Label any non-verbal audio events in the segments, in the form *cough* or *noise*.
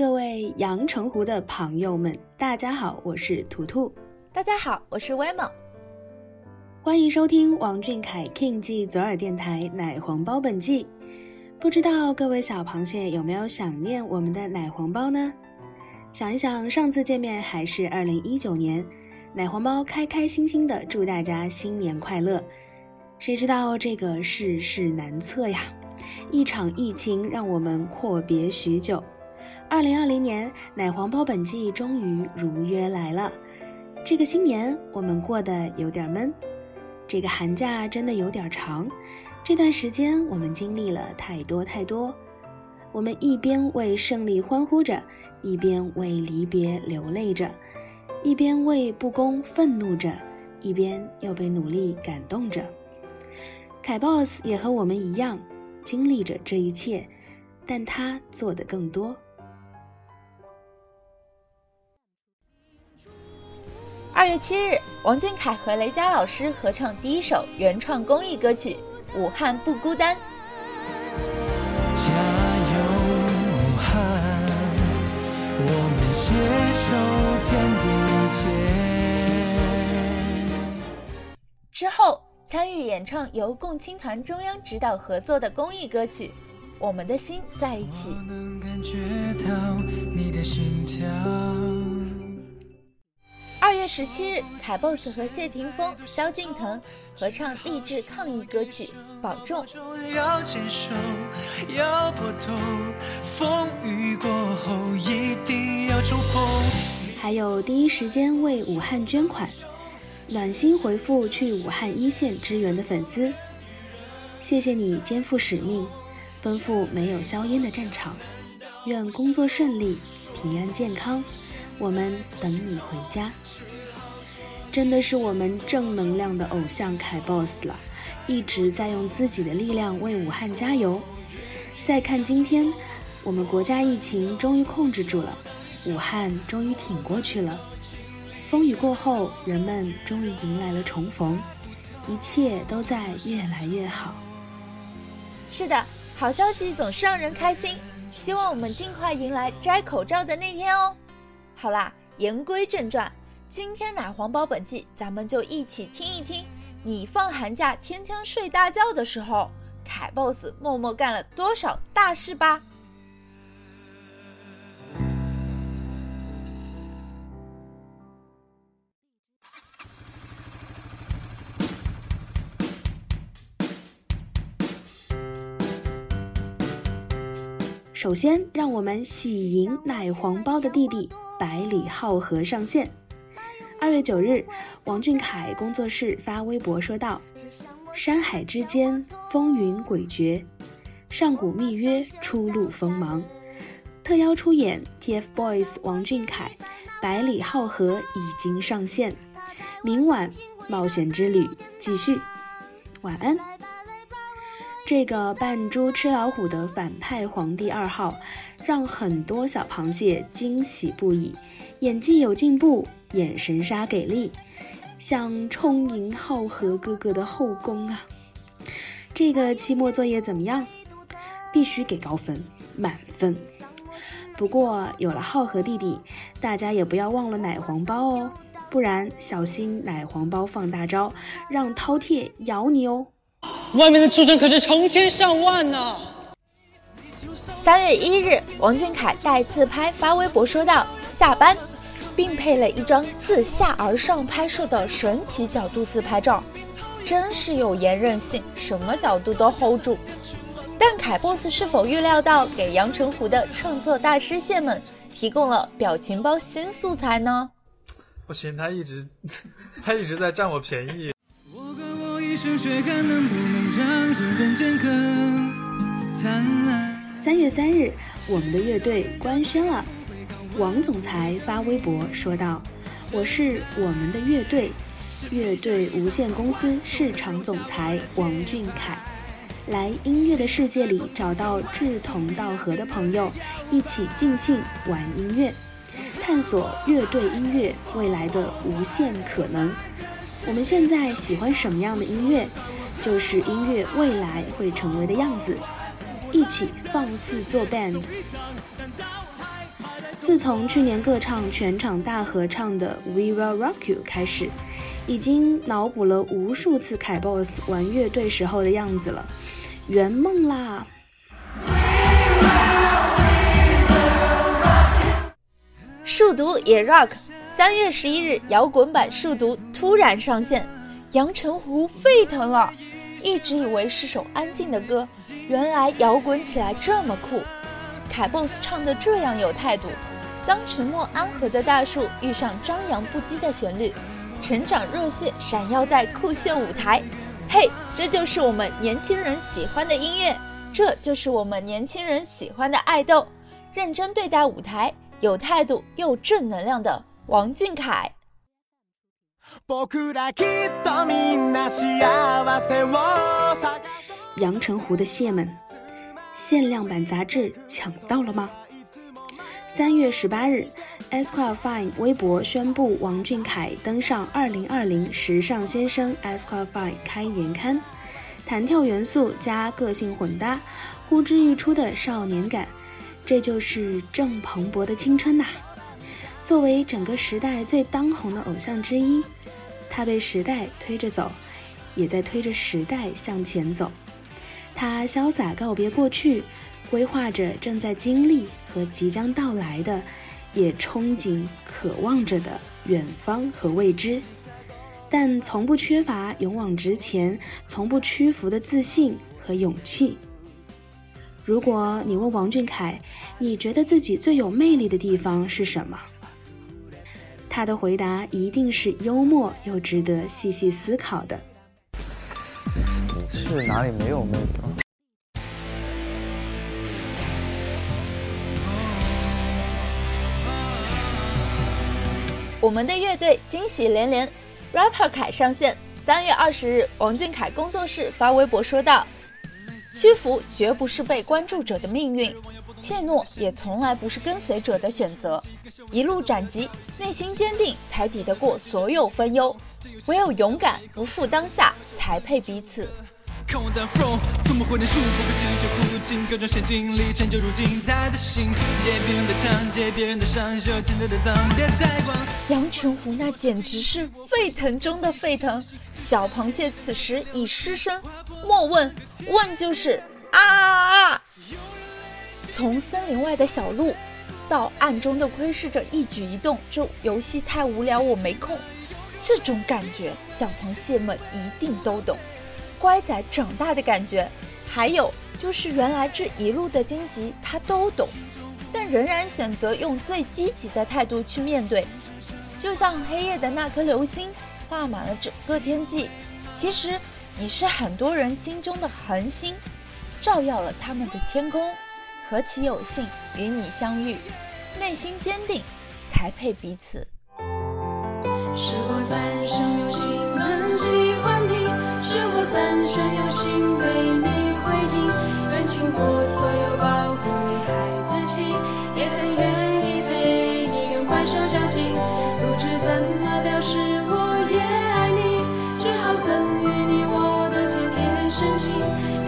各位阳澄湖的朋友们，大家好，我是图图。大家好，我是威猛。欢迎收听王俊凯 King 记左耳电台奶黄包本季。不知道各位小螃蟹有没有想念我们的奶黄包呢？想一想，上次见面还是二零一九年，奶黄包开开心心的祝大家新年快乐。谁知道这个世事难测呀，一场疫情让我们阔别许久。二零二零年奶黄包本季终于如约来了，这个新年我们过得有点闷，这个寒假真的有点长，这段时间我们经历了太多太多，我们一边为胜利欢呼着，一边为离别流泪着，一边为不公愤怒着，一边又被努力感动着。凯 boss 也和我们一样经历着这一切，但他做的更多。二月七日，王俊凯和雷佳老师合唱第一首原创公益歌曲《武汉不孤单》。加油，武汉，我们携手天地间。之后，参与演唱由共青团中央指导合作的公益歌曲《我们的心在一起》。能感觉到你的心跳。十七日，凯 boss 和谢霆锋、萧敬腾合唱励志抗疫歌曲《保重》。要坚守，要破透，风雨过后一定要重逢。还有第一时间为武汉捐款，暖心回复去武汉一线支援的粉丝，谢谢你肩负使命，奔赴没有硝烟的战场，愿工作顺利，平安健康。我们等你回家，真的是我们正能量的偶像凯 boss 了，一直在用自己的力量为武汉加油。再看今天，我们国家疫情终于控制住了，武汉终于挺过去了。风雨过后，人们终于迎来了重逢，一切都在越来越好。是的，好消息总是让人开心，希望我们尽快迎来摘口罩的那天哦。好啦，言归正传，今天奶黄包本季，咱们就一起听一听，你放寒假天天睡大觉的时候，凯 boss 默默干了多少大事吧。首先，让我们喜迎奶黄包的弟弟百里浩和上线。二月九日，王俊凯工作室发微博说道：“山海之间，风云诡谲，上古密约，初露锋芒。特邀出演 TFBOYS 王俊凯、百里浩河已经上线，明晚冒险之旅继续。晚安。”这个扮猪吃老虎的反派皇帝二号，让很多小螃蟹惊喜不已，演技有进步，眼神杀给力，想充盈浩和哥哥的后宫啊！这个期末作业怎么样？必须给高分，满分。不过有了浩和弟弟，大家也不要忘了奶黄包哦，不然小心奶黄包放大招，让饕餮咬你哦。外面的畜生可是成千上万呢。三月一日，王俊凯带自拍发微博说道：“下班。”并配了一张自下而上拍摄的神奇角度自拍照，真是有颜任性，什么角度都 hold 住。但凯 boss 是否预料到给阳澄湖的创作大师蟹们提供了表情包新素材呢？不行，他一直 *laughs* 他一直在占我便宜。三月三日，我们的乐队官宣了。王总裁发微博说道：“我是我们的乐队，乐队无限公司市场总裁王俊凯，来音乐的世界里找到志同道合的朋友，一起尽兴玩音乐，探索乐队音乐未来的无限可能。我们现在喜欢什么样的音乐，就是音乐未来会成为的样子，一起放肆做 band。”自从去年各唱全场大合唱的《We Will Rock You》开始，已经脑补了无数次凯 boss 玩乐队时候的样子了，圆梦啦！数独也 rock，三月十一日摇滚版数独突然上线，阳澄湖沸腾了。一直以为是首安静的歌，原来摇滚起来这么酷，凯 boss 唱的这样有态度。当沉默安和的大树遇上张扬不羁的旋律，成长热血闪耀在酷炫舞台。嘿，这就是我们年轻人喜欢的音乐，这就是我们年轻人喜欢的爱豆。认真对待舞台，有态度又正能量的王俊凯。阳澄湖的蟹们，限量版杂志抢到了吗？三月十八日，Esquire Fine 微博宣布王俊凯登上二零二零时尚先生 Esquire Fine 开年刊，弹跳元素加个性混搭，呼之欲出的少年感，这就是正蓬勃的青春呐！作为整个时代最当红的偶像之一，他被时代推着走，也在推着时代向前走。他潇洒告别过去。规划着正在经历和即将到来的，也憧憬、渴望着的远方和未知，但从不缺乏勇往直前、从不屈服的自信和勇气。如果你问王俊凯，你觉得自己最有魅力的地方是什么？他的回答一定是幽默又值得细细思考的。是哪里没有魅力？我们的乐队惊喜连连，rapper 凯上线。三月二十日，王俊凯工作室发微博说道：“屈服绝不是被关注者的命运，怯懦也从来不是跟随者的选择。一路斩棘，内心坚定，才抵得过所有分忧。唯有勇敢，不负当下，才配彼此。”看我的 flow，怎么会能束缚不起就苦尽各种陷阱里，成就如今带在心，接别人的唱，接别人的伤，受简单的脏，别再管。阳澄湖那简直是沸腾中的沸腾，小螃蟹此时已失声，莫问，问就是啊啊啊！从森林外的小鹿，到暗中的窥视着一举一动，这游戏太无聊，我没空。这种感觉，小螃蟹们一定都懂。乖仔长大的感觉，还有就是原来这一路的荆棘他都懂，但仍然选择用最积极的态度去面对。就像黑夜的那颗流星，画满了整个天际。其实你是很多人心中的恒星，照耀了他们的天空。何其有幸与你相遇，内心坚定，才配彼此。是我三生有幸很喜欢。三生有幸为你回应，愿倾我所有保护你孩子气，也很愿意陪你跟怪兽较劲。不知怎么表示我也爱你，只好赠予你我的片片深情。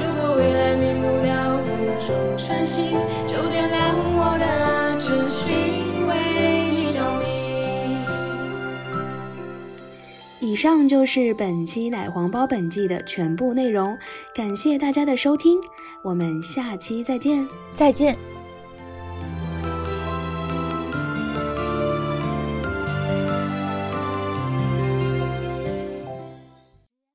如果未来免不了五种晨星，以上就是本期奶黄包本季的全部内容，感谢大家的收听，我们下期再见。再见。